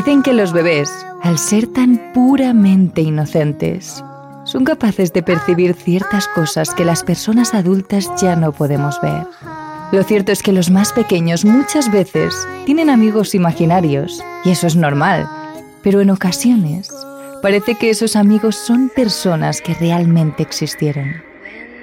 Dicen que los bebés, al ser tan puramente inocentes, son capaces de percibir ciertas cosas que las personas adultas ya no podemos ver. Lo cierto es que los más pequeños muchas veces tienen amigos imaginarios, y eso es normal, pero en ocasiones parece que esos amigos son personas que realmente existieron.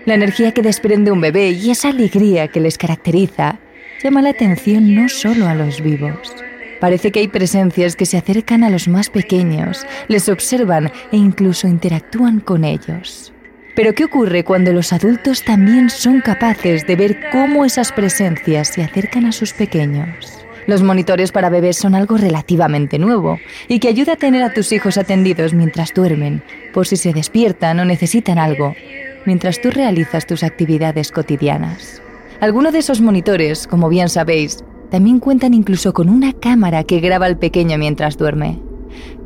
La energía que desprende un bebé y esa alegría que les caracteriza llama la atención no solo a los vivos. Parece que hay presencias que se acercan a los más pequeños, les observan e incluso interactúan con ellos. Pero ¿qué ocurre cuando los adultos también son capaces de ver cómo esas presencias se acercan a sus pequeños? Los monitores para bebés son algo relativamente nuevo y que ayuda a tener a tus hijos atendidos mientras duermen, por si se despiertan o necesitan algo, mientras tú realizas tus actividades cotidianas. Algunos de esos monitores, como bien sabéis, también cuentan incluso con una cámara que graba al pequeño mientras duerme.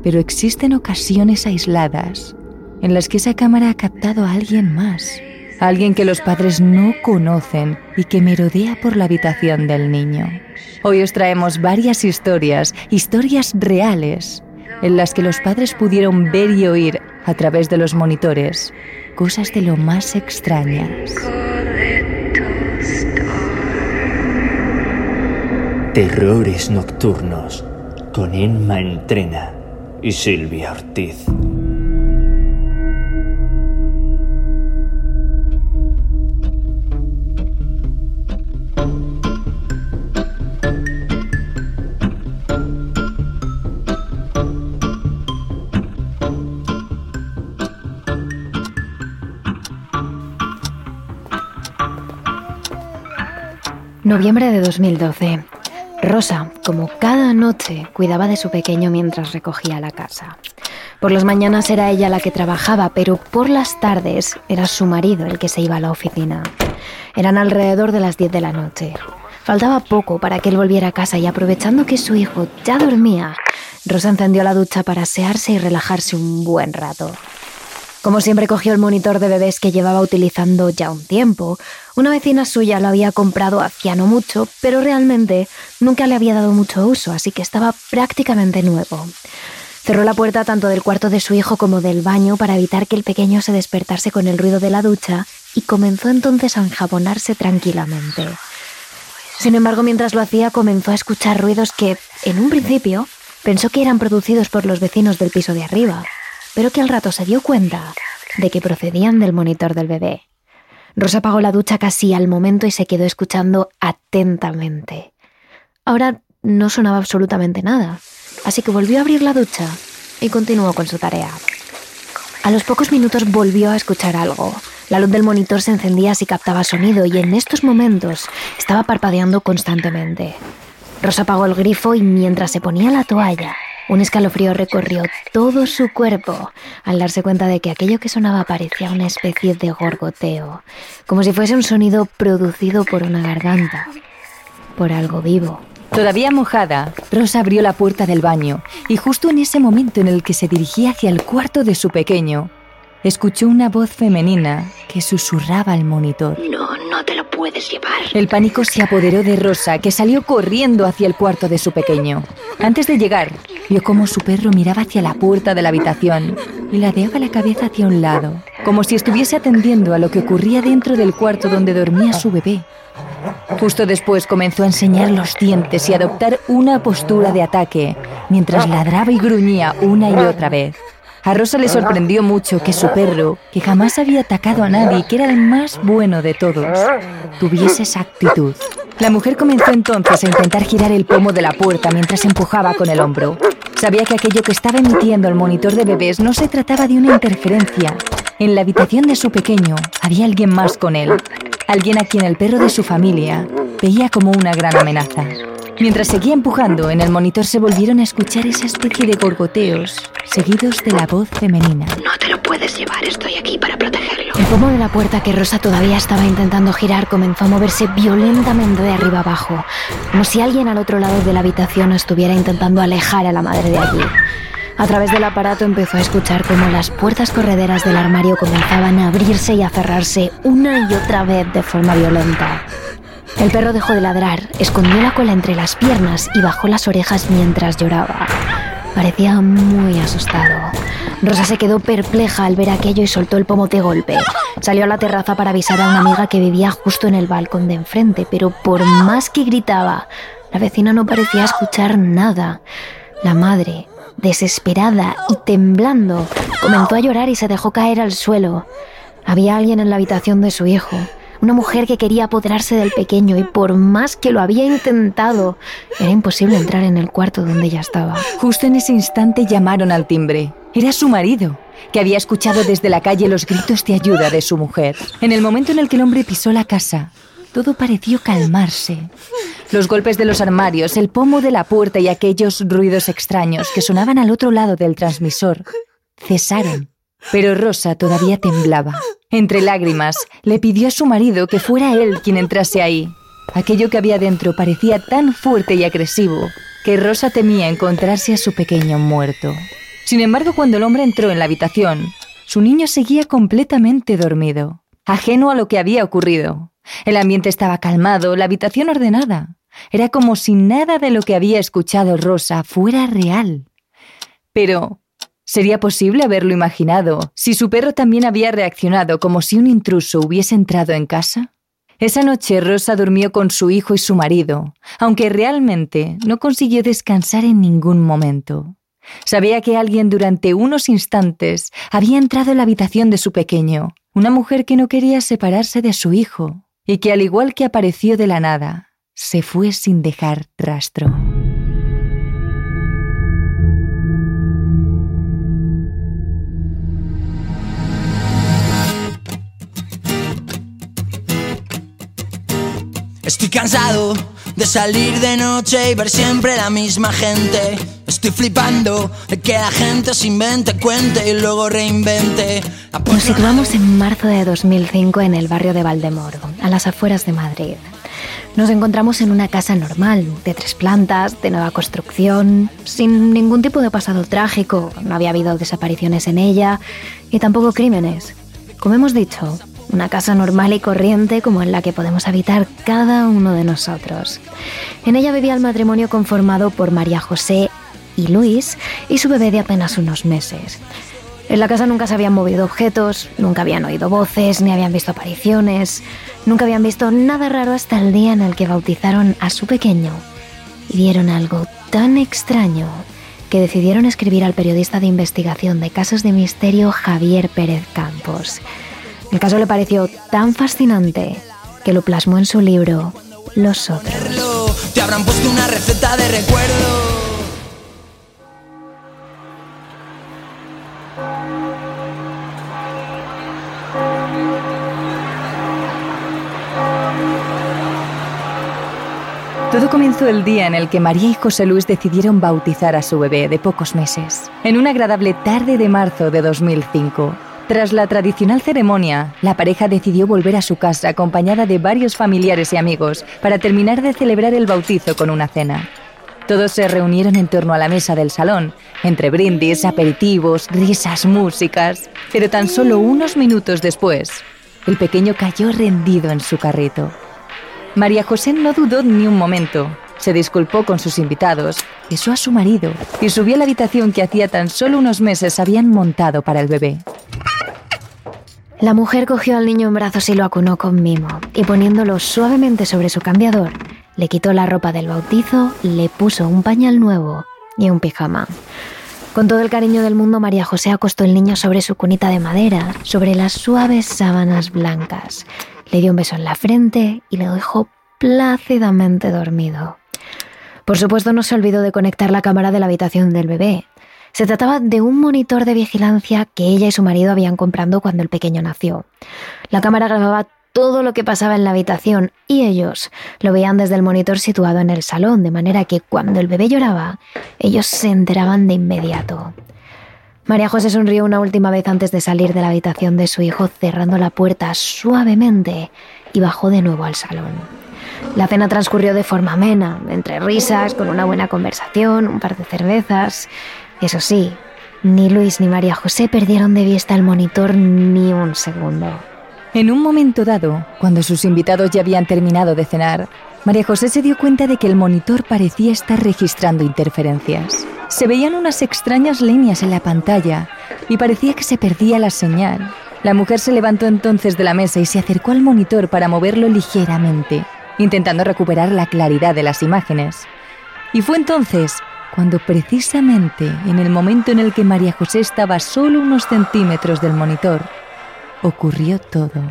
Pero existen ocasiones aisladas en las que esa cámara ha captado a alguien más, alguien que los padres no conocen y que merodea por la habitación del niño. Hoy os traemos varias historias, historias reales, en las que los padres pudieron ver y oír a través de los monitores cosas de lo más extrañas. Terrores Nocturnos con Emma Entrena y Silvia Ortiz. Noviembre de 2012. Rosa, como cada noche, cuidaba de su pequeño mientras recogía la casa. Por las mañanas era ella la que trabajaba, pero por las tardes era su marido el que se iba a la oficina. Eran alrededor de las 10 de la noche. Faltaba poco para que él volviera a casa y aprovechando que su hijo ya dormía, Rosa encendió la ducha para asearse y relajarse un buen rato. Como siempre cogió el monitor de bebés que llevaba utilizando ya un tiempo. Una vecina suya lo había comprado hacía no mucho, pero realmente nunca le había dado mucho uso, así que estaba prácticamente nuevo. Cerró la puerta tanto del cuarto de su hijo como del baño para evitar que el pequeño se despertase con el ruido de la ducha y comenzó entonces a enjabonarse tranquilamente. Sin embargo, mientras lo hacía comenzó a escuchar ruidos que, en un principio, pensó que eran producidos por los vecinos del piso de arriba pero que al rato se dio cuenta de que procedían del monitor del bebé. Rosa apagó la ducha casi al momento y se quedó escuchando atentamente. Ahora no sonaba absolutamente nada, así que volvió a abrir la ducha y continuó con su tarea. A los pocos minutos volvió a escuchar algo. La luz del monitor se encendía si captaba sonido y en estos momentos estaba parpadeando constantemente. Rosa apagó el grifo y mientras se ponía la toalla, un escalofrío recorrió todo su cuerpo al darse cuenta de que aquello que sonaba parecía una especie de gorgoteo, como si fuese un sonido producido por una garganta, por algo vivo. Todavía mojada, Rosa abrió la puerta del baño y justo en ese momento en el que se dirigía hacia el cuarto de su pequeño, escuchó una voz femenina que susurraba al monitor. No, no te lo puedes llevar. El pánico se apoderó de Rosa, que salió corriendo hacia el cuarto de su pequeño. Antes de llegar, vio cómo su perro miraba hacia la puerta de la habitación y ladeaba la cabeza hacia un lado, como si estuviese atendiendo a lo que ocurría dentro del cuarto donde dormía su bebé. Justo después comenzó a enseñar los dientes y adoptar una postura de ataque, mientras ladraba y gruñía una y otra vez. A Rosa le sorprendió mucho que su perro, que jamás había atacado a nadie y que era el más bueno de todos, tuviese esa actitud. La mujer comenzó entonces a intentar girar el pomo de la puerta mientras empujaba con el hombro. Sabía que aquello que estaba emitiendo el monitor de bebés no se trataba de una interferencia. En la habitación de su pequeño había alguien más con él, alguien a quien el perro de su familia veía como una gran amenaza. Mientras seguía empujando, en el monitor se volvieron a escuchar esa especie de gorgoteos, seguidos de la voz femenina. No te lo puedes llevar, estoy aquí para protegerlo. El pomo de la puerta que Rosa todavía estaba intentando girar comenzó a moverse violentamente de arriba abajo, como si alguien al otro lado de la habitación estuviera intentando alejar a la madre de allí. A través del aparato empezó a escuchar cómo las puertas correderas del armario comenzaban a abrirse y a cerrarse una y otra vez de forma violenta. El perro dejó de ladrar, escondió la cola entre las piernas y bajó las orejas mientras lloraba. Parecía muy asustado. Rosa se quedó perpleja al ver aquello y soltó el pomo de golpe. Salió a la terraza para avisar a una amiga que vivía justo en el balcón de enfrente, pero por más que gritaba, la vecina no parecía escuchar nada. La madre, desesperada y temblando, comenzó a llorar y se dejó caer al suelo. Había alguien en la habitación de su hijo una mujer que quería apoderarse del pequeño y por más que lo había intentado, era imposible entrar en el cuarto donde ella estaba. Justo en ese instante llamaron al timbre. Era su marido, que había escuchado desde la calle los gritos de ayuda de su mujer. En el momento en el que el hombre pisó la casa, todo pareció calmarse. Los golpes de los armarios, el pomo de la puerta y aquellos ruidos extraños que sonaban al otro lado del transmisor cesaron. Pero Rosa todavía temblaba. Entre lágrimas, le pidió a su marido que fuera él quien entrase ahí. Aquello que había dentro parecía tan fuerte y agresivo que Rosa temía encontrarse a su pequeño muerto. Sin embargo, cuando el hombre entró en la habitación, su niño seguía completamente dormido, ajeno a lo que había ocurrido. El ambiente estaba calmado, la habitación ordenada. Era como si nada de lo que había escuchado Rosa fuera real. Pero, ¿Sería posible haberlo imaginado si su perro también había reaccionado como si un intruso hubiese entrado en casa? Esa noche Rosa durmió con su hijo y su marido, aunque realmente no consiguió descansar en ningún momento. Sabía que alguien durante unos instantes había entrado en la habitación de su pequeño, una mujer que no quería separarse de su hijo, y que al igual que apareció de la nada, se fue sin dejar rastro. Estoy cansado de salir de noche y ver siempre la misma gente. Estoy flipando de que la gente se invente, cuente y luego reinvente. Nos situamos en marzo de 2005 en el barrio de Valdemoro, a las afueras de Madrid. Nos encontramos en una casa normal, de tres plantas, de nueva construcción, sin ningún tipo de pasado trágico, no había habido desapariciones en ella y tampoco crímenes. Como hemos dicho, una casa normal y corriente como en la que podemos habitar cada uno de nosotros. En ella vivía el matrimonio conformado por María José y Luis y su bebé de apenas unos meses. En la casa nunca se habían movido objetos, nunca habían oído voces, ni habían visto apariciones, nunca habían visto nada raro hasta el día en el que bautizaron a su pequeño y vieron algo tan extraño que decidieron escribir al periodista de investigación de casos de misterio Javier Pérez Campos. El caso le pareció tan fascinante que lo plasmó en su libro Los otros. Te habrán puesto una receta de recuerdo. Todo comenzó el día en el que María y José Luis decidieron bautizar a su bebé de pocos meses, en una agradable tarde de marzo de 2005. Tras la tradicional ceremonia, la pareja decidió volver a su casa acompañada de varios familiares y amigos para terminar de celebrar el bautizo con una cena. Todos se reunieron en torno a la mesa del salón, entre brindis, aperitivos, risas, músicas. Pero tan solo unos minutos después, el pequeño cayó rendido en su carrito. María José no dudó ni un momento. Se disculpó con sus invitados, besó a su marido y subió a la habitación que hacía tan solo unos meses habían montado para el bebé. La mujer cogió al niño en brazos y lo acunó con mimo, y poniéndolo suavemente sobre su cambiador, le quitó la ropa del bautizo, le puso un pañal nuevo y un pijama. Con todo el cariño del mundo, María José acostó el niño sobre su cunita de madera, sobre las suaves sábanas blancas. Le dio un beso en la frente y le dejó plácidamente dormido. Por supuesto, no se olvidó de conectar la cámara de la habitación del bebé, se trataba de un monitor de vigilancia que ella y su marido habían comprado cuando el pequeño nació. La cámara grababa todo lo que pasaba en la habitación y ellos lo veían desde el monitor situado en el salón, de manera que cuando el bebé lloraba, ellos se enteraban de inmediato. María José sonrió una última vez antes de salir de la habitación de su hijo, cerrando la puerta suavemente y bajó de nuevo al salón. La cena transcurrió de forma amena, entre risas, con una buena conversación, un par de cervezas. Eso sí, ni Luis ni María José perdieron de vista el monitor ni un segundo. En un momento dado, cuando sus invitados ya habían terminado de cenar, María José se dio cuenta de que el monitor parecía estar registrando interferencias. Se veían unas extrañas líneas en la pantalla y parecía que se perdía la señal. La mujer se levantó entonces de la mesa y se acercó al monitor para moverlo ligeramente, intentando recuperar la claridad de las imágenes. Y fue entonces cuando precisamente en el momento en el que María José estaba solo unos centímetros del monitor, ocurrió todo.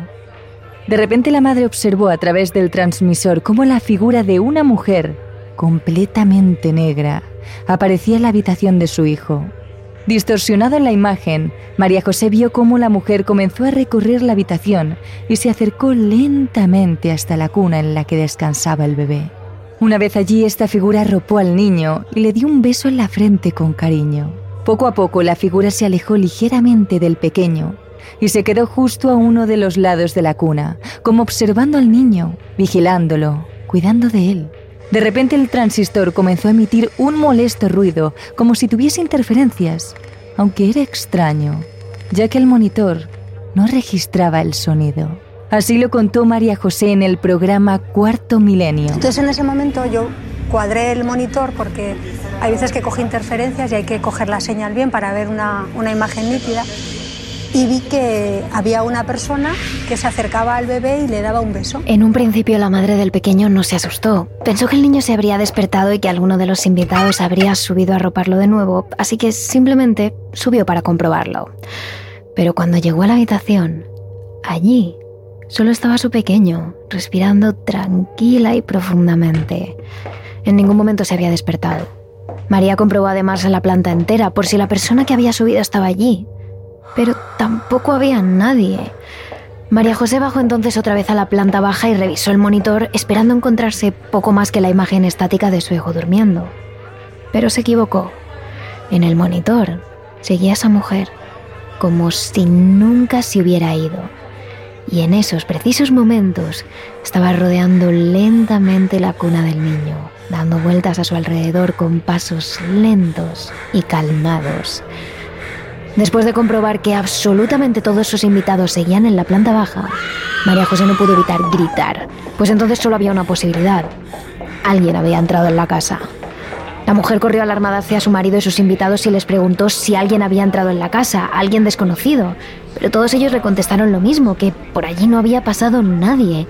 De repente la madre observó a través del transmisor cómo la figura de una mujer, completamente negra, aparecía en la habitación de su hijo. Distorsionada en la imagen, María José vio cómo la mujer comenzó a recorrer la habitación y se acercó lentamente hasta la cuna en la que descansaba el bebé. Una vez allí, esta figura arropó al niño y le dio un beso en la frente con cariño. Poco a poco, la figura se alejó ligeramente del pequeño y se quedó justo a uno de los lados de la cuna, como observando al niño, vigilándolo, cuidando de él. De repente el transistor comenzó a emitir un molesto ruido, como si tuviese interferencias, aunque era extraño, ya que el monitor no registraba el sonido. Así lo contó María José en el programa Cuarto Milenio. Entonces en ese momento yo cuadré el monitor porque hay veces que coge interferencias y hay que coger la señal bien para ver una, una imagen nítida y vi que había una persona que se acercaba al bebé y le daba un beso. En un principio la madre del pequeño no se asustó. Pensó que el niño se habría despertado y que alguno de los invitados habría subido a roparlo de nuevo, así que simplemente subió para comprobarlo. Pero cuando llegó a la habitación, allí solo estaba su pequeño, respirando tranquila y profundamente. En ningún momento se había despertado. María comprobó además la planta entera por si la persona que había subido estaba allí, pero tampoco había nadie. María José bajó entonces otra vez a la planta baja y revisó el monitor esperando encontrarse poco más que la imagen estática de su hijo durmiendo. Pero se equivocó. En el monitor seguía esa mujer, como si nunca se hubiera ido. Y en esos precisos momentos estaba rodeando lentamente la cuna del niño, dando vueltas a su alrededor con pasos lentos y calmados Después de comprobar que absolutamente todos sus invitados seguían en la planta baja, María José no pudo evitar gritar, pues entonces solo había una posibilidad. Alguien había entrado en la casa. La mujer corrió alarmada hacia su marido y sus invitados y les preguntó si alguien había entrado en la casa, alguien desconocido. Pero todos ellos le contestaron lo mismo, que por allí no había pasado nadie.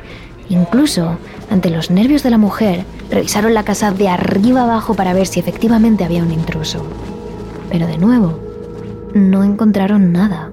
Incluso, ante los nervios de la mujer, revisaron la casa de arriba abajo para ver si efectivamente había un intruso. Pero de nuevo, no encontraron nada.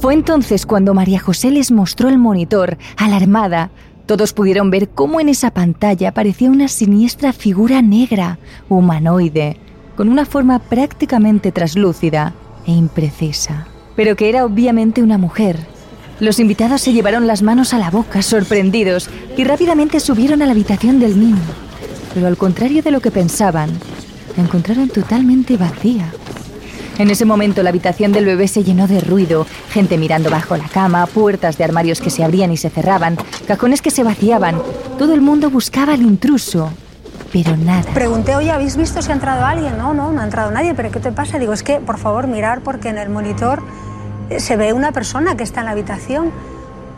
Fue entonces cuando María José les mostró el monitor, alarmada. Todos pudieron ver cómo en esa pantalla aparecía una siniestra figura negra, humanoide, con una forma prácticamente traslúcida e imprecisa, pero que era obviamente una mujer, los invitados se llevaron las manos a la boca, sorprendidos, y rápidamente subieron a la habitación del niño. Pero al contrario de lo que pensaban, la encontraron totalmente vacía. En ese momento la habitación del bebé se llenó de ruido, gente mirando bajo la cama, puertas de armarios que se abrían y se cerraban, cajones que se vaciaban. Todo el mundo buscaba al intruso, pero nada. Pregunté, oye, ¿habéis visto si ha entrado alguien? No, no, no ha entrado nadie, pero ¿qué te pasa? Digo, es que, por favor, mirar porque en el monitor se ve una persona que está en la habitación.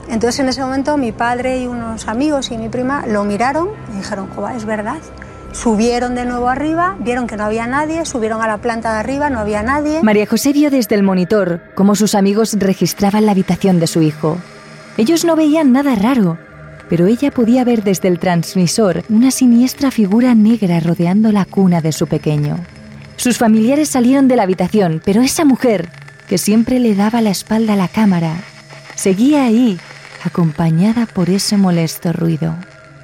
Entonces en ese momento mi padre y unos amigos y mi prima lo miraron y dijeron, es verdad. Subieron de nuevo arriba, vieron que no había nadie, subieron a la planta de arriba, no había nadie. María José vio desde el monitor cómo sus amigos registraban la habitación de su hijo. Ellos no veían nada raro, pero ella podía ver desde el transmisor una siniestra figura negra rodeando la cuna de su pequeño. Sus familiares salieron de la habitación, pero esa mujer que siempre le daba la espalda a la cámara, seguía ahí, acompañada por ese molesto ruido.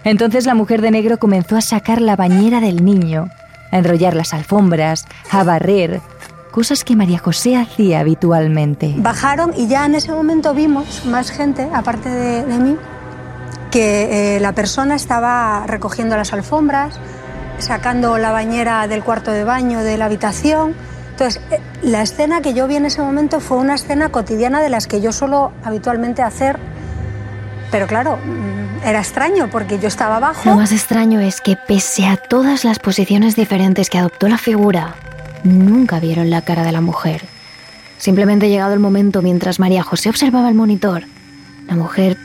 Entonces la mujer de negro comenzó a sacar la bañera del niño, a enrollar las alfombras, a barrer, cosas que María José hacía habitualmente. Bajaron y ya en ese momento vimos más gente, aparte de, mí, que eh, la persona estaba recogiendo las alfombras, sacando la bañera del cuarto de baño de la habitación, entonces, eh, la escena que yo vi en ese momento fue una escena cotidiana de las que yo suelo habitualmente hacer, pero claro, mm, era extraño porque yo estaba abajo. Lo más extraño es que pese a todas las posiciones diferentes que adoptó la figura, nunca vieron la cara de la mujer. Simplemente llegado el momento mientras María José observaba el monitor, la mujer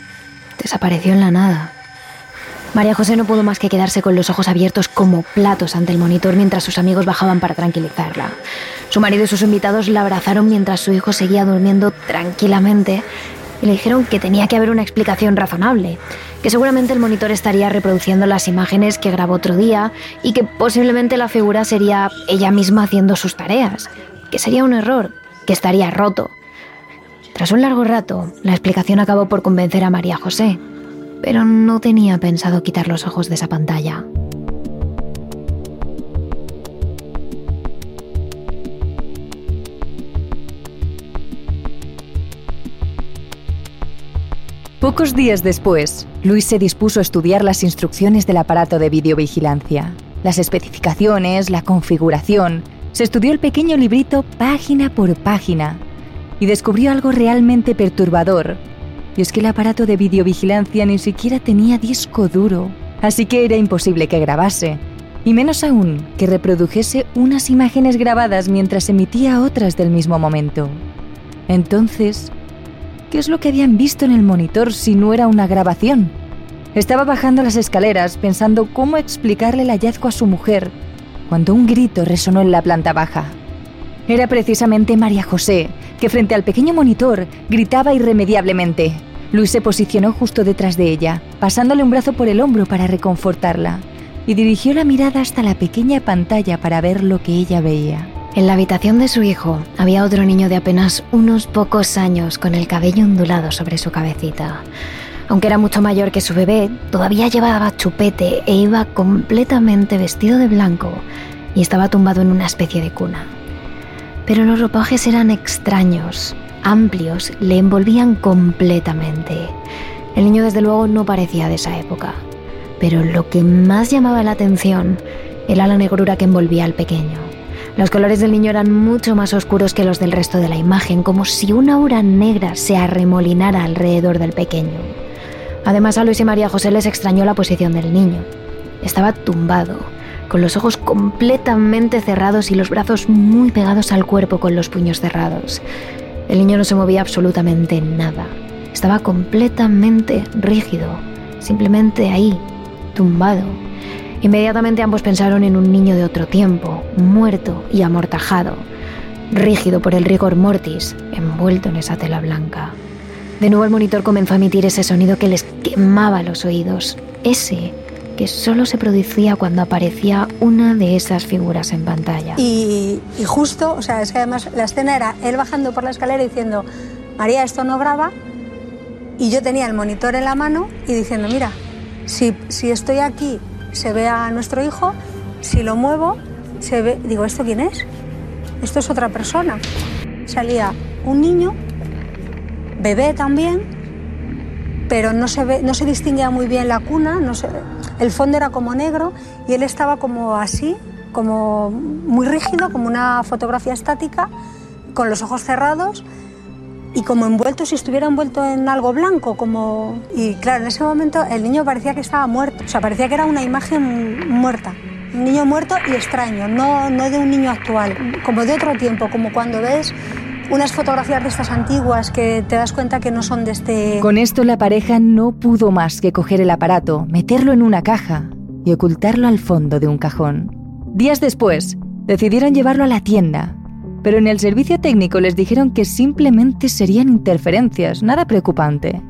desapareció en la nada. María José no pudo más que quedarse con los ojos abiertos como platos ante el monitor mientras sus amigos bajaban para tranquilizarla. Su marido y sus invitados la abrazaron mientras su hijo seguía durmiendo tranquilamente y le dijeron que tenía que haber una explicación razonable, que seguramente el monitor estaría reproduciendo las imágenes que grabó otro día y que posiblemente la figura sería ella misma haciendo sus tareas, que sería un error, que estaría roto. Tras un largo rato, la explicación acabó por convencer a María José, pero no tenía pensado quitar los ojos de esa pantalla. Pocos días después, Luis se dispuso a estudiar las instrucciones del aparato de videovigilancia, las especificaciones, la configuración. Se estudió el pequeño librito página por página y descubrió algo realmente perturbador y es que el aparato de videovigilancia ni siquiera tenía disco duro, así que era imposible que grabase, y menos aún que reprodujese unas imágenes grabadas mientras emitía otras del mismo momento. Entonces, ¿qué es lo que habían visto en el monitor si no era una grabación? Estaba bajando las escaleras pensando cómo explicarle el hallazgo a su mujer, cuando un grito resonó en la planta baja. Era precisamente María José, que frente al pequeño monitor gritaba irremediablemente. Luis se posicionó justo detrás de ella, pasándole un brazo por el hombro para reconfortarla, y dirigió la mirada hasta la pequeña pantalla para ver lo que ella veía. En la habitación de su hijo había otro niño de apenas unos pocos años con el cabello ondulado sobre su cabecita. Aunque era mucho mayor que su bebé, todavía llevaba chupete e iba completamente vestido de blanco y estaba tumbado en una especie de cuna pero los ropajes eran extraños, amplios, le envolvían completamente. El niño desde luego no parecía de esa época, pero lo que más llamaba la atención era la negrura que envolvía al pequeño. Los colores del niño eran mucho más oscuros que los del resto de la imagen, como si una aura negra se arremolinara alrededor del pequeño. Además a Luis y María José les extrañó la posición del niño. Estaba tumbado, con los ojos completamente cerrados y los brazos muy pegados al cuerpo con los puños cerrados. El niño no se movía absolutamente nada. Estaba completamente rígido, simplemente ahí, tumbado. Inmediatamente ambos pensaron en un niño de otro tiempo, muerto y amortajado, rígido por el rigor mortis, envuelto en esa tela blanca. De nuevo el monitor comenzó a emitir ese sonido que les quemaba los oídos, ese que solo se producía cuando aparecía una de esas figuras en pantalla. Y, justo, o sea, es que además la escena era él bajando por la escalera diciendo, María, esto no graba, y yo tenía el monitor en la mano y diciendo, mira, si, si estoy aquí se ve a nuestro hijo, si lo muevo, se ve, digo, ¿esto quién es? Esto es otra persona. Salía un niño, bebé también, pero no se, ve, no se distinguía muy bien la cuna, no se, el fondo era como negro y él estaba como así, como muy rígido, como una fotografía estática, con los ojos cerrados y como envuelto, si estuviera envuelto en algo blanco, como... Y claro, en ese momento el niño parecía que estaba muerto, o sea, parecía que era una imagen muerta. Un niño muerto y extraño, no, no de un niño actual, como de otro tiempo, como cuando ves unas fotografías de estas antiguas que te das cuenta que no son de este... Con esto la pareja no pudo más que coger el aparato, meterlo en una caja y ocultarlo al fondo de un cajón. Días después, decidieron llevarlo a la tienda, pero en el servicio técnico les dijeron que simplemente serían interferencias, nada preocupante.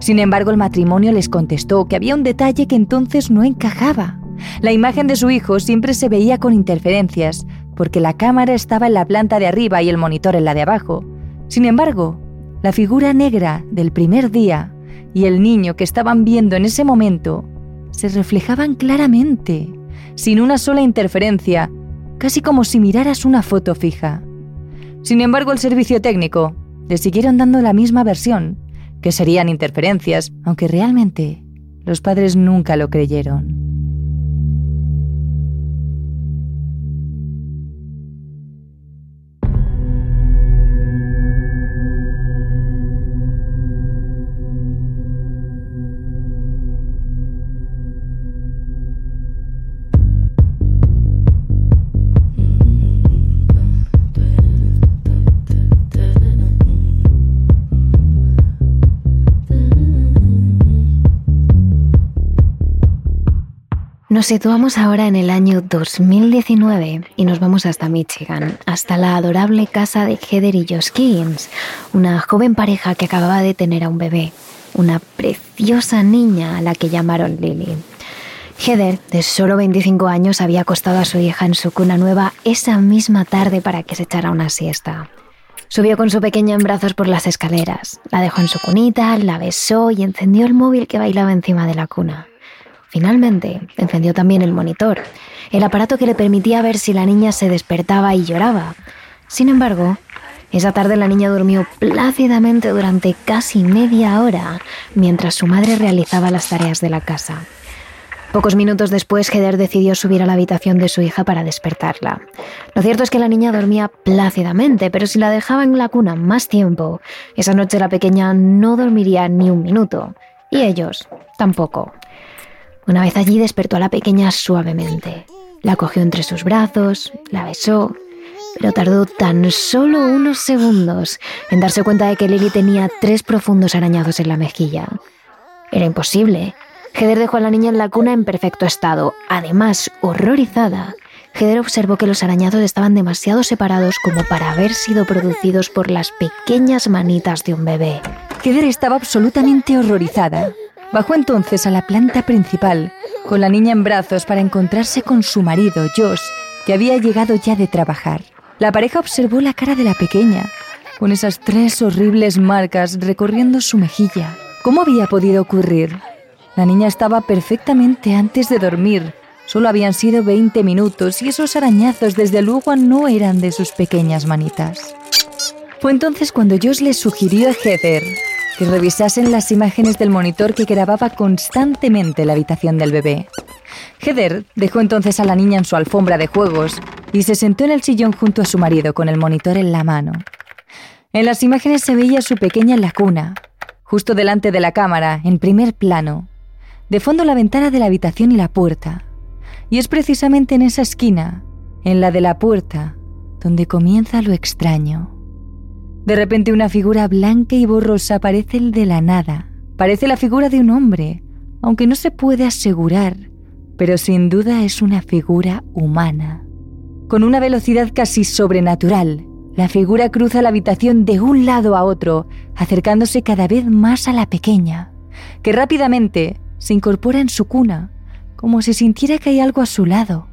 Sin embargo, el matrimonio les contestó que había un detalle que entonces no encajaba. La imagen de su hijo siempre se veía con interferencias, porque la cámara estaba en la planta de arriba y el monitor en la de abajo. Sin embargo, la figura negra del primer día y el niño que estaban viendo en ese momento se reflejaban claramente, sin una sola interferencia, casi como si miraras una foto fija. Sin embargo, el servicio técnico le siguieron dando la misma versión, que serían interferencias, aunque realmente los padres nunca lo creyeron. Nos situamos ahora en el año 2019 y nos vamos hasta Michigan, hasta la adorable casa de Heather y Josh una joven pareja que acababa de tener a un bebé, una preciosa niña a la que llamaron Lily. Heather, de solo 25 años, había acostado a su hija en su cuna nueva esa misma tarde para que se echara una siesta. Subió con su pequeña en brazos por las escaleras, la dejó en su cunita, la besó y encendió el móvil que bailaba encima de la cuna. Finalmente, encendió también el monitor, el aparato que le permitía ver si la niña se despertaba y lloraba. Sin embargo, esa tarde la niña durmió plácidamente durante casi media hora mientras su madre realizaba las tareas de la casa. Pocos minutos después, Heather decidió subir a la habitación de su hija para despertarla. Lo cierto es que la niña dormía plácidamente, pero si la dejaba en la cuna más tiempo, esa noche la pequeña no dormiría ni un minuto. Y ellos tampoco. Una vez allí despertó a la pequeña suavemente. La cogió entre sus brazos, la besó, pero tardó tan solo unos segundos en darse cuenta de que Lily tenía tres profundos arañazos en la mejilla. Era imposible. Heather dejó a la niña en la cuna en perfecto estado. Además, horrorizada, Heather observó que los arañazos estaban demasiado separados como para haber sido producidos por las pequeñas manitas de un bebé. Heather estaba absolutamente horrorizada. Bajó entonces a la planta principal, con la niña en brazos para encontrarse con su marido, Josh, que había llegado ya de trabajar. La pareja observó la cara de la pequeña, con esas tres horribles marcas recorriendo su mejilla. ¿Cómo había podido ocurrir? La niña estaba perfectamente antes de dormir. Solo habían sido 20 minutos y esos arañazos desde luego no eran de sus pequeñas manitas. Fue entonces cuando Josh le sugirió a que revisasen las imágenes del monitor que grababa constantemente la habitación del bebé. Heather dejó entonces a la niña en su alfombra de juegos y se sentó en el sillón junto a su marido con el monitor en la mano. En las imágenes se veía su pequeña en la cuna, justo delante de la cámara, en primer plano, de fondo la ventana de la habitación y la puerta. Y es precisamente en esa esquina, en la de la puerta, donde comienza lo extraño. De repente una figura blanca y borrosa aparece de la nada. Parece la figura de un hombre, aunque no se puede asegurar, pero sin duda es una figura humana. Con una velocidad casi sobrenatural, la figura cruza la habitación de un lado a otro, acercándose cada vez más a la pequeña, que rápidamente se incorpora en su cuna, como si sintiera que hay algo a su lado.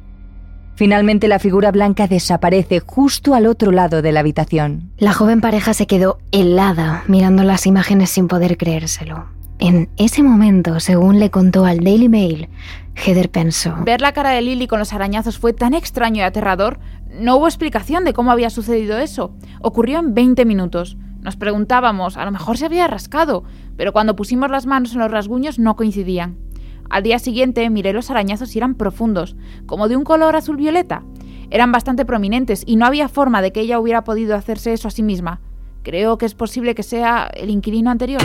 Finalmente la figura blanca desaparece justo al otro lado de la habitación. La joven pareja se quedó helada mirando las imágenes sin poder creérselo. En ese momento, según le contó al Daily Mail, Heather pensó... Ver la cara de Lily con los arañazos fue tan extraño y aterrador. No hubo explicación de cómo había sucedido eso. Ocurrió en 20 minutos. Nos preguntábamos, a lo mejor se había rascado, pero cuando pusimos las manos en los rasguños no coincidían. Al día siguiente miré los arañazos y eran profundos, como de un color azul violeta. Eran bastante prominentes y no había forma de que ella hubiera podido hacerse eso a sí misma. Creo que es posible que sea el inquilino anterior.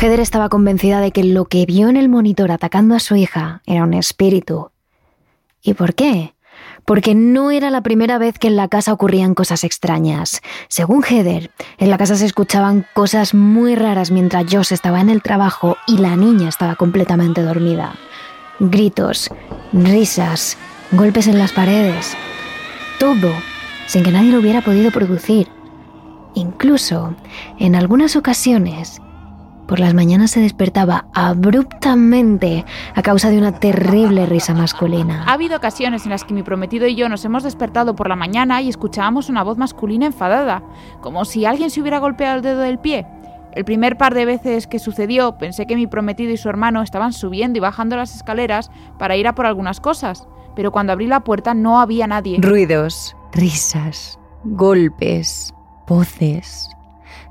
Heather estaba convencida de que lo que vio en el monitor atacando a su hija era un espíritu. ¿Y por qué? Porque no era la primera vez que en la casa ocurrían cosas extrañas. Según Heather, en la casa se escuchaban cosas muy raras mientras Josh estaba en el trabajo y la niña estaba completamente dormida. Gritos, risas, golpes en las paredes. Todo sin que nadie lo hubiera podido producir. Incluso, en algunas ocasiones, por las mañanas se despertaba abruptamente a causa de una terrible risa masculina. Ha habido ocasiones en las que mi prometido y yo nos hemos despertado por la mañana y escuchábamos una voz masculina enfadada, como si alguien se hubiera golpeado el dedo del pie. El primer par de veces que sucedió pensé que mi prometido y su hermano estaban subiendo y bajando las escaleras para ir a por algunas cosas, pero cuando abrí la puerta no había nadie. Ruidos, risas, golpes, voces.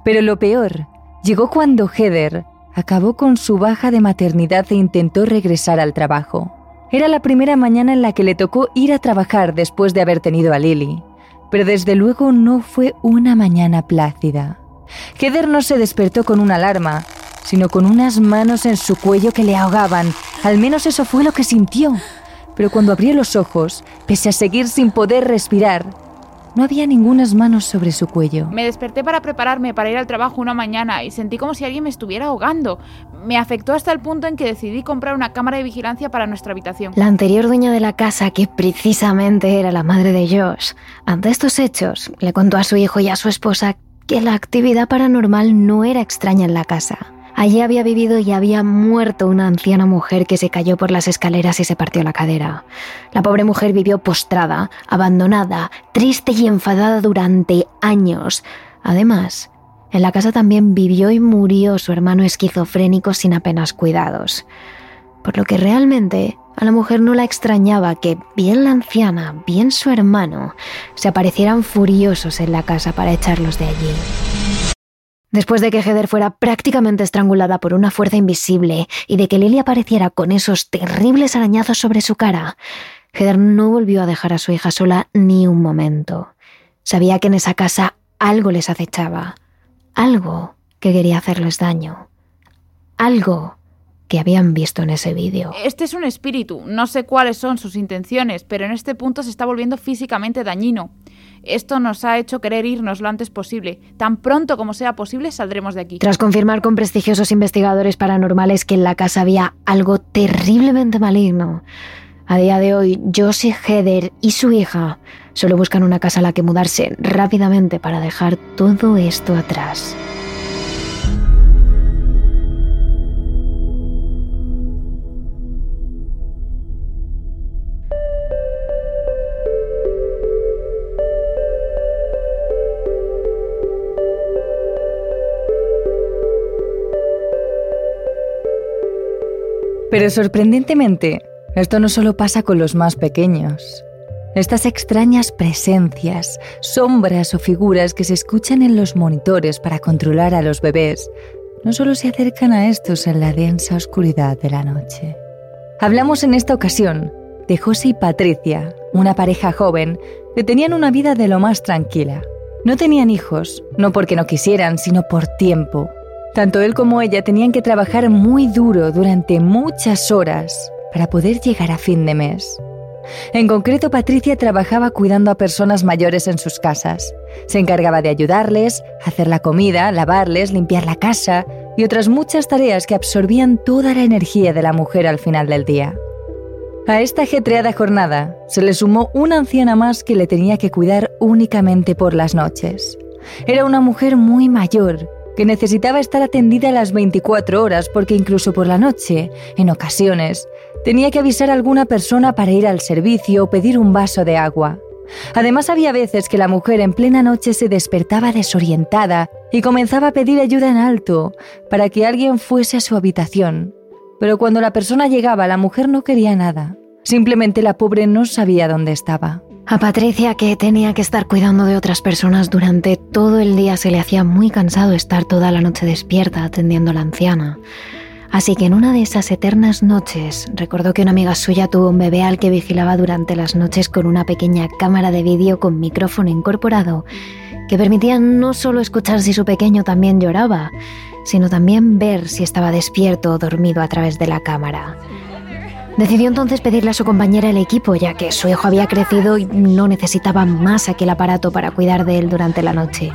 Pero lo peor Llegó cuando Heather acabó con su baja de maternidad e intentó regresar al trabajo. Era la primera mañana en la que le tocó ir a trabajar después de haber tenido a Lily, pero desde luego no fue una mañana plácida. Heather no se despertó con una alarma, sino con unas manos en su cuello que le ahogaban. Al menos eso fue lo que sintió. Pero cuando abrió los ojos, pese a seguir sin poder respirar, No había ningunas manos sobre su cuello. Me desperté para prepararme para ir al trabajo una mañana y sentí como si alguien me estuviera ahogando. Me afectó hasta el punto en que decidí comprar una cámara de vigilancia para nuestra habitación. La anterior dueña de la casa, que precisamente era la madre de Josh, ante estos hechos, le contó a su hijo y a su esposa que la actividad paranormal no era extraña en la casa. Allí había vivido y había muerto una anciana mujer que se cayó por las escaleras y se partió la cadera. La pobre mujer vivió postrada, abandonada, triste y enfadada durante años. Además, en la casa también vivió y murió su hermano esquizofrénico sin apenas cuidados. Por lo que realmente a la mujer no la extrañaba que bien la anciana, bien su hermano, se aparecieran furiosos en la casa para echarlos de allí. Después de que Heather fuera prácticamente estrangulada por una fuerza invisible y de que Lily apareciera con esos terribles arañazos sobre su cara, Heather no volvió a dejar a su hija sola ni un momento. Sabía que en esa casa algo les acechaba, algo que quería hacerles daño, algo que habían visto en ese vídeo. Este es un espíritu, no sé cuáles son sus intenciones, pero en este punto se está volviendo físicamente dañino. Esto nos ha hecho querer irnos lo antes posible. Tan pronto como sea posible saldremos de aquí. Tras confirmar con prestigiosos investigadores paranormales que en la casa había algo terriblemente maligno, a día de hoy Josie Heather y su hija solo buscan una casa a la que mudarse rápidamente para dejar todo esto atrás. Pero sorprendentemente, esto no solo pasa con los más pequeños. Estas extrañas presencias, sombras o figuras que se escuchan en los monitores para controlar a los bebés, no solo se acercan a estos en la densa oscuridad de la noche. Hablamos en esta ocasión de José y Patricia, una pareja joven que tenían una vida de lo más tranquila. No tenían hijos, no porque no quisieran, sino por tiempo, tanto él como ella tenían que trabajar muy duro durante muchas horas para poder llegar a fin de mes. En concreto, Patricia trabajaba cuidando a personas mayores en sus casas. Se encargaba de ayudarles, hacer la comida, lavarles, limpiar la casa y otras muchas tareas que absorbían toda la energía de la mujer al final del día. A esta ajetreada jornada se le sumó una anciana más que le tenía que cuidar únicamente por las noches. Era una mujer muy mayor que necesitaba estar atendida las 24 horas porque incluso por la noche, en ocasiones, tenía que avisar a alguna persona para ir al servicio o pedir un vaso de agua. Además había veces que la mujer en plena noche se despertaba desorientada y comenzaba a pedir ayuda en alto para que alguien fuese a su habitación. Pero cuando la persona llegaba la mujer no quería nada. Simplemente la pobre no sabía dónde estaba. A Patricia, que tenía que estar cuidando de otras personas durante todo el día, se le hacía muy cansado estar toda la noche despierta atendiendo a la anciana. Así que en una de esas eternas noches recordó que una amiga suya tuvo un bebé al que vigilaba durante las noches con una pequeña cámara de vídeo con micrófono incorporado que permitía no solo escuchar si su pequeño también lloraba, sino también ver si estaba despierto o dormido a través de la cámara. Decidió entonces pedirle a su compañera el equipo, ya que su hijo había crecido y no necesitaba más aquel aparato para cuidar de él durante la noche.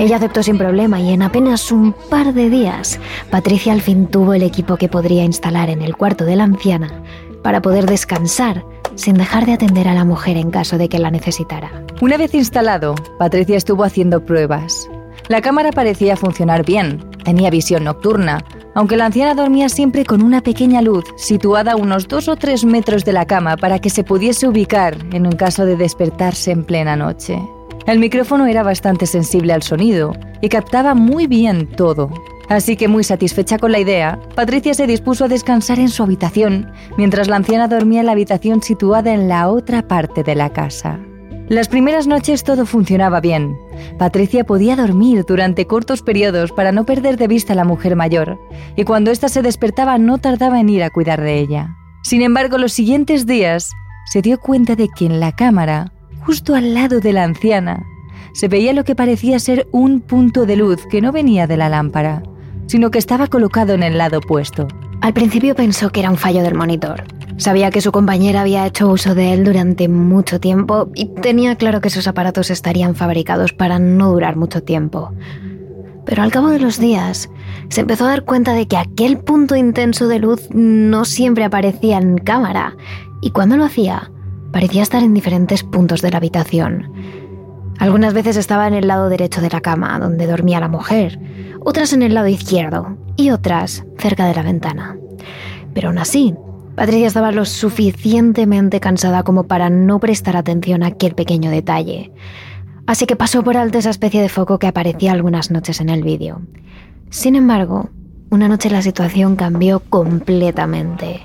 Ella aceptó sin problema y en apenas un par de días, Patricia al fin tuvo el equipo que podría instalar en el cuarto de la anciana para poder descansar sin dejar de atender a la mujer en caso de que la necesitara. Una vez instalado, Patricia estuvo haciendo pruebas. La cámara parecía funcionar bien, tenía visión nocturna, aunque la anciana dormía siempre con una pequeña luz situada a unos dos o tres metros de la cama para que se pudiese ubicar en un caso de despertarse en plena noche. El micrófono era bastante sensible al sonido y captaba muy bien todo. Así que muy satisfecha con la idea, Patricia se dispuso a descansar en su habitación, mientras la anciana dormía en la habitación situada en la otra parte de la casa. Las primeras noches todo funcionaba bien. Patricia podía dormir durante cortos periodos para no perder de vista a la mujer mayor, y cuando ésta se despertaba no tardaba en ir a cuidar de ella. Sin embargo, los siguientes días se dio cuenta de que en la cámara, justo al lado de la anciana, se veía lo que parecía ser un punto de luz que no venía de la lámpara, sino que estaba colocado en el lado opuesto. Al principio pensó que era un fallo del monitor, Sabía que su compañera había hecho uso de él durante mucho tiempo y tenía claro que esos aparatos estarían fabricados para no durar mucho tiempo. Pero al cabo de los días, se empezó a dar cuenta de que aquel punto intenso de luz no siempre aparecía en cámara, y cuando lo hacía, parecía estar en diferentes puntos de la habitación. Algunas veces estaba en el lado derecho de la cama, donde dormía la mujer, otras en el lado izquierdo y otras cerca de la ventana. Pero aún así, Patricia estaba lo suficientemente cansada como para no prestar atención a aquel pequeño detalle. Así que pasó por alto esa especie de foco que aparecía algunas noches en el vídeo. Sin embargo, una noche la situación cambió completamente.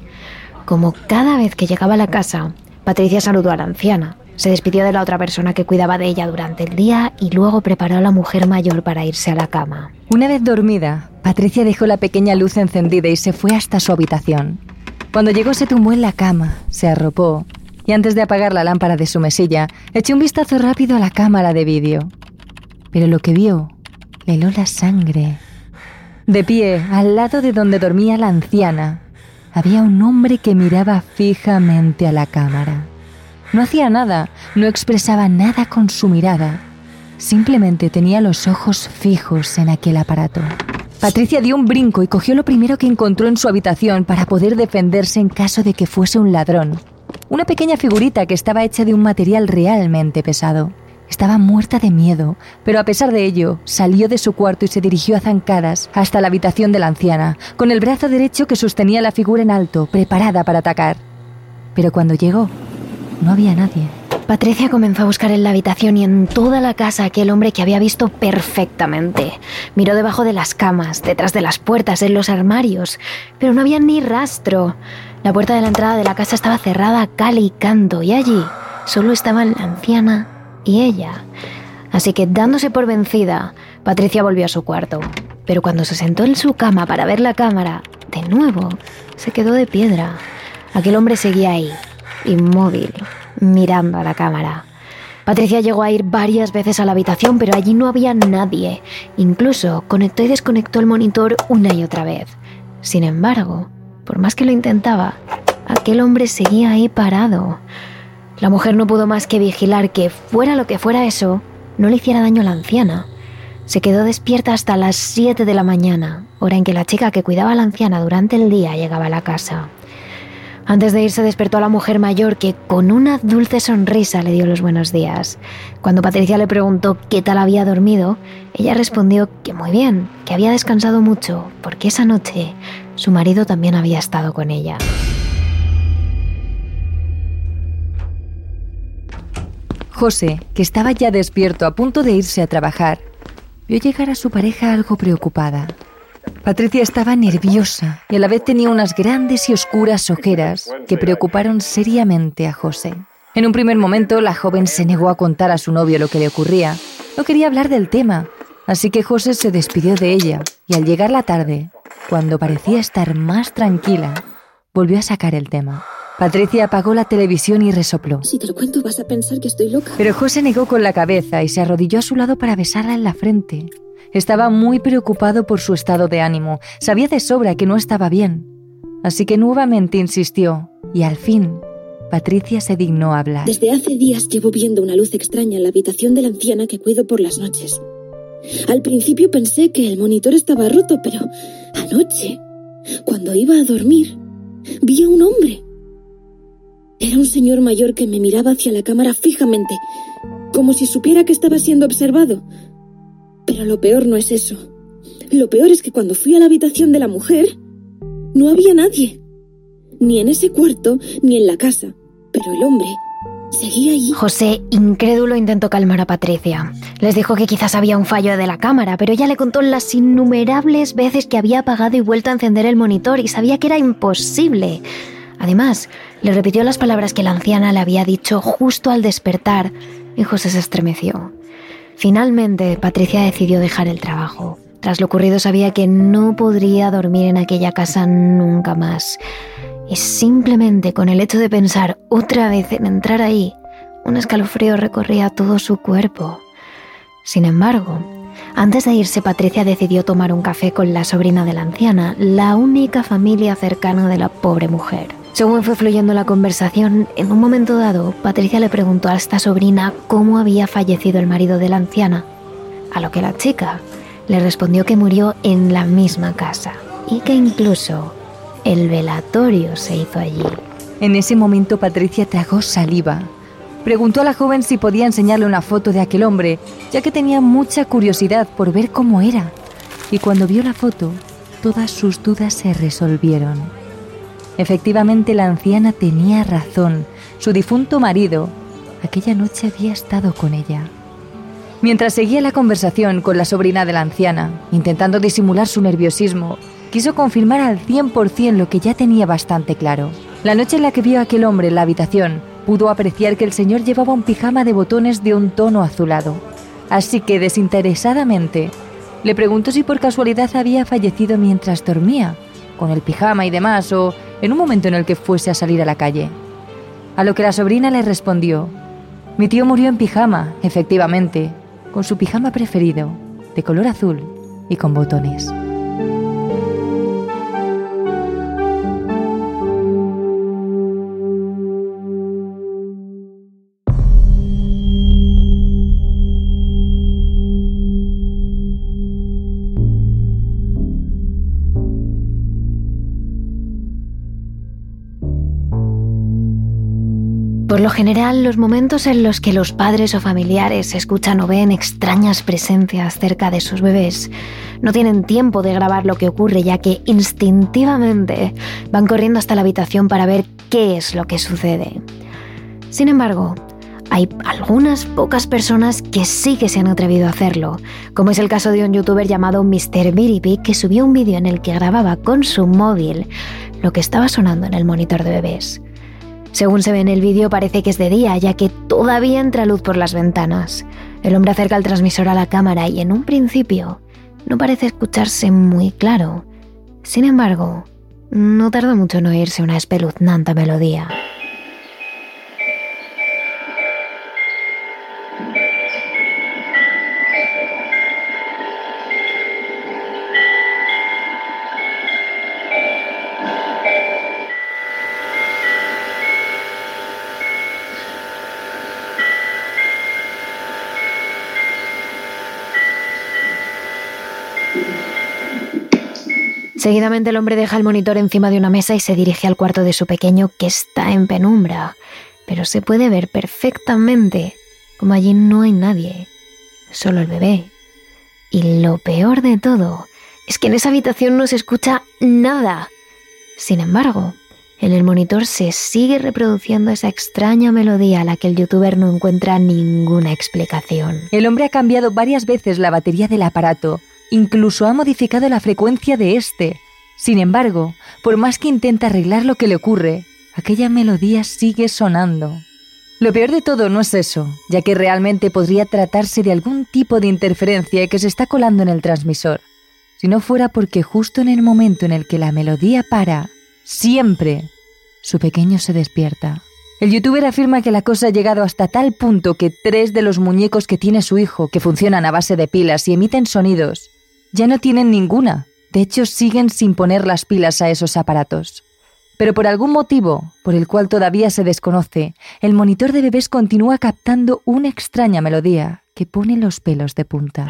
Como cada vez que llegaba a la casa, Patricia saludó a la anciana, se despidió de la otra persona que cuidaba de ella durante el día y luego preparó a la mujer mayor para irse a la cama. Una vez dormida, Patricia dejó la pequeña luz encendida y se fue hasta su habitación. Cuando llegó se tumbó en la cama, se arropó y antes de apagar la lámpara de su mesilla, echó un vistazo rápido a la cámara de vídeo. Pero lo que vio le heló la sangre. De pie, al lado de donde dormía la anciana, había un hombre que miraba fijamente a la cámara. No hacía nada, no expresaba nada con su mirada. Simplemente tenía los ojos fijos en aquel aparato. Patricia dio un brinco y cogió lo primero que encontró en su habitación para poder defenderse en caso de que fuese un ladrón. Una pequeña figurita que estaba hecha de un material realmente pesado. Estaba muerta de miedo, pero a pesar de ello, salió de su cuarto y se dirigió a zancadas hasta la habitación de la anciana, con el brazo derecho que sostenía la figura en alto, preparada para atacar. Pero cuando llegó, no había nadie. Patricia comenzó a buscar en la habitación y en toda la casa aquel hombre que había visto perfectamente. Miró debajo de las camas, detrás de las puertas, en los armarios, pero no había ni rastro. La puerta de la entrada de la casa estaba cerrada a cal y canto y allí solo estaban la anciana y ella. Así que dándose por vencida, Patricia volvió a su cuarto. Pero cuando se sentó en su cama para ver la cámara, de nuevo, se quedó de piedra. Aquel hombre seguía ahí, inmóvil, mirando a la cámara. Patricia llegó a ir varias veces a la habitación, pero allí no había nadie. Incluso conectó y desconectó el monitor una y otra vez. Sin embargo, por más que lo intentaba, aquel hombre seguía ahí parado. La mujer no pudo más que vigilar que, fuera lo que fuera eso, no le hiciera daño a la anciana. Se quedó despierta hasta las 7 de la mañana, hora en que la chica que cuidaba a la anciana durante el día llegaba a la casa. Antes de irse despertó a la mujer mayor que con una dulce sonrisa le dio los buenos días. Cuando Patricia le preguntó qué tal había dormido, ella respondió que muy bien, que había descansado mucho, porque esa noche su marido también había estado con ella. José, que estaba ya despierto a punto de irse a trabajar, vio llegar a su pareja algo preocupada. Patricia estaba nerviosa y a la vez tenía unas grandes y oscuras ojeras que preocuparon seriamente a José. En un primer momento, la joven se negó a contar a su novio lo que le ocurría. No quería hablar del tema, así que José se despidió de ella y al llegar la tarde, cuando parecía estar más tranquila, volvió a sacar el tema. Patricia apagó la televisión y resopló. Si te lo cuento vas a pensar que estoy loca. Pero José negó con la cabeza y se arrodilló a su lado para besarla en la frente. Estaba muy preocupado por su estado de ánimo. Sabía de sobra que no estaba bien. Así que nuevamente insistió y al fin Patricia se dignó a hablar. Desde hace días llevo viendo una luz extraña en la habitación de la anciana que cuido por las noches. Al principio pensé que el monitor estaba roto, pero anoche, cuando iba a dormir, vi a un hombre. Era un señor mayor que me miraba hacia la cámara fijamente, como si supiera que estaba siendo observado. Pero lo peor no es eso. Lo peor es que cuando fui a la habitación de la mujer, no había nadie. Ni en ese cuarto, ni en la casa. Pero el hombre seguía allí. José, incrédulo, intentó calmar a Patricia. Les dijo que quizás había un fallo de la cámara, pero ella le contó las innumerables veces que había apagado y vuelto a encender el monitor y sabía que era imposible. Además, le repitió las palabras que la anciana le había dicho justo al despertar y José se estremeció. Finalmente, Patricia decidió dejar el trabajo. Tras lo ocurrido sabía que no podría dormir en aquella casa nunca más. Y simplemente con el hecho de pensar otra vez en entrar ahí, un escalofrío recorría todo su cuerpo. Sin embargo, antes de irse, Patricia decidió tomar un café con la sobrina de la anciana, la única familia cercana de la pobre mujer. Según fue fluyendo la conversación, en un momento dado, Patricia le preguntó a esta sobrina cómo había fallecido el marido de la anciana, a lo que la chica le respondió que murió en la misma casa y que incluso el velatorio se hizo allí. En ese momento Patricia tragó saliva. Preguntó a la joven si podía enseñarle una foto de aquel hombre, ya que tenía mucha curiosidad por ver cómo era. Y cuando vio la foto, todas sus dudas se resolvieron. Efectivamente, la anciana tenía razón. Su difunto marido aquella noche había estado con ella. Mientras seguía la conversación con la sobrina de la anciana, intentando disimular su nerviosismo, quiso confirmar al 100% lo que ya tenía bastante claro. La noche en la que vio a aquel hombre en la habitación, pudo apreciar que el señor llevaba un pijama de botones de un tono azulado. Así que desinteresadamente le preguntó si por casualidad había fallecido mientras dormía, con el pijama y demás, o en un momento en el que fuese a salir a la calle. A lo que la sobrina le respondió, mi tío murió en pijama, efectivamente, con su pijama preferido, de color azul y con botones. Lo general, los momentos en los que los padres o familiares escuchan o ven extrañas presencias cerca de sus bebés no tienen tiempo de grabar lo que ocurre ya que instintivamente van corriendo hasta la habitación para ver qué es lo que sucede. Sin embargo, hay algunas pocas personas que sí que se han atrevido a hacerlo, como es el caso de un youtuber llamado Mr. Biripi que subió un vídeo en el que grababa con su móvil lo que estaba sonando en el monitor de bebés. Según se ve en el vídeo parece que es de día, ya que todavía entra luz por las ventanas. El hombre acerca el transmisor a la cámara y en un principio no parece escucharse muy claro. Sin embargo, no tarda mucho en oírse una espeluznante melodía. Seguidamente el hombre deja el monitor encima de una mesa y se dirige al cuarto de su pequeño que está en penumbra, pero se puede ver perfectamente como allí no hay nadie, solo el bebé. Y lo peor de todo es que en esa habitación no se escucha nada. Sin embargo, en el monitor se sigue reproduciendo esa extraña melodía a la que el youtuber no encuentra ninguna explicación. El hombre ha cambiado varias veces la batería del aparato, incluso ha modificado la frecuencia de este. Sin embargo, por más que intenta arreglar lo que le ocurre, aquella melodía sigue sonando. Lo peor de todo no es eso, ya que realmente podría tratarse de algún tipo de interferencia que se está colando en el transmisor. Si no fuera porque justo en el momento en el que la melodía para, siempre, su pequeño se despierta. El youtuber afirma que la cosa ha llegado hasta tal punto que tres de los muñecos que tiene su hijo, que funcionan a base de pilas y emiten sonidos, ya no tienen ninguna. De hecho, siguen sin poner las pilas a esos aparatos. Pero por algún motivo, por el cual todavía se desconoce, el monitor de bebés continúa captando una extraña melodía que pone los pelos de punta.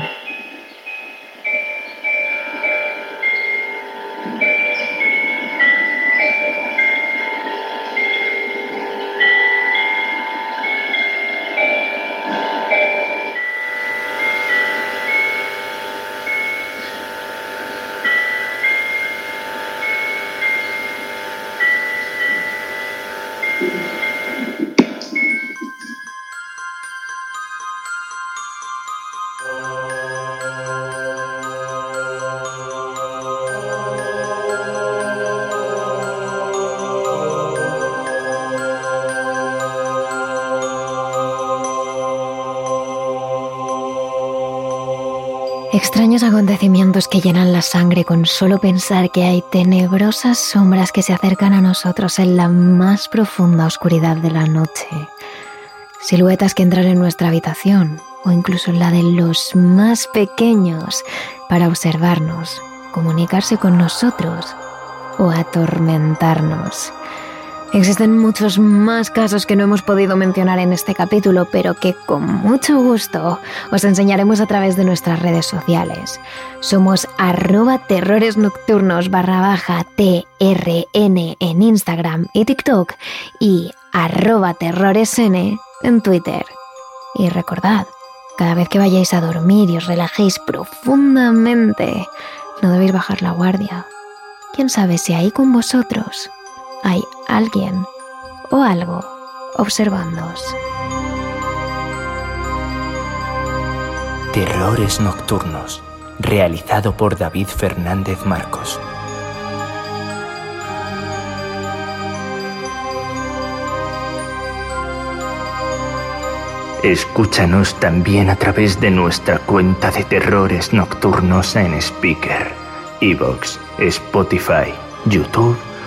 Extraños acontecimientos que llenan la sangre con solo pensar que hay tenebrosas sombras que se acercan a nosotros en la más profunda oscuridad de la noche. Siluetas que entran en nuestra habitación o incluso en la de los más pequeños para observarnos, comunicarse con nosotros o atormentarnos. Existen muchos más casos que no hemos podido mencionar en este capítulo, pero que con mucho gusto os enseñaremos a través de nuestras redes sociales. Somos arroba terrores nocturnos barra baja TRN en Instagram y TikTok y arroba terroresn en Twitter. Y recordad, cada vez que vayáis a dormir y os relajéis profundamente, no debéis bajar la guardia. ¿Quién sabe si ahí con vosotros hay alguien o algo observándoos. Terrores Nocturnos, realizado por David Fernández Marcos. Escúchanos también a través de nuestra cuenta de terrores nocturnos en Speaker, Evox, Spotify, YouTube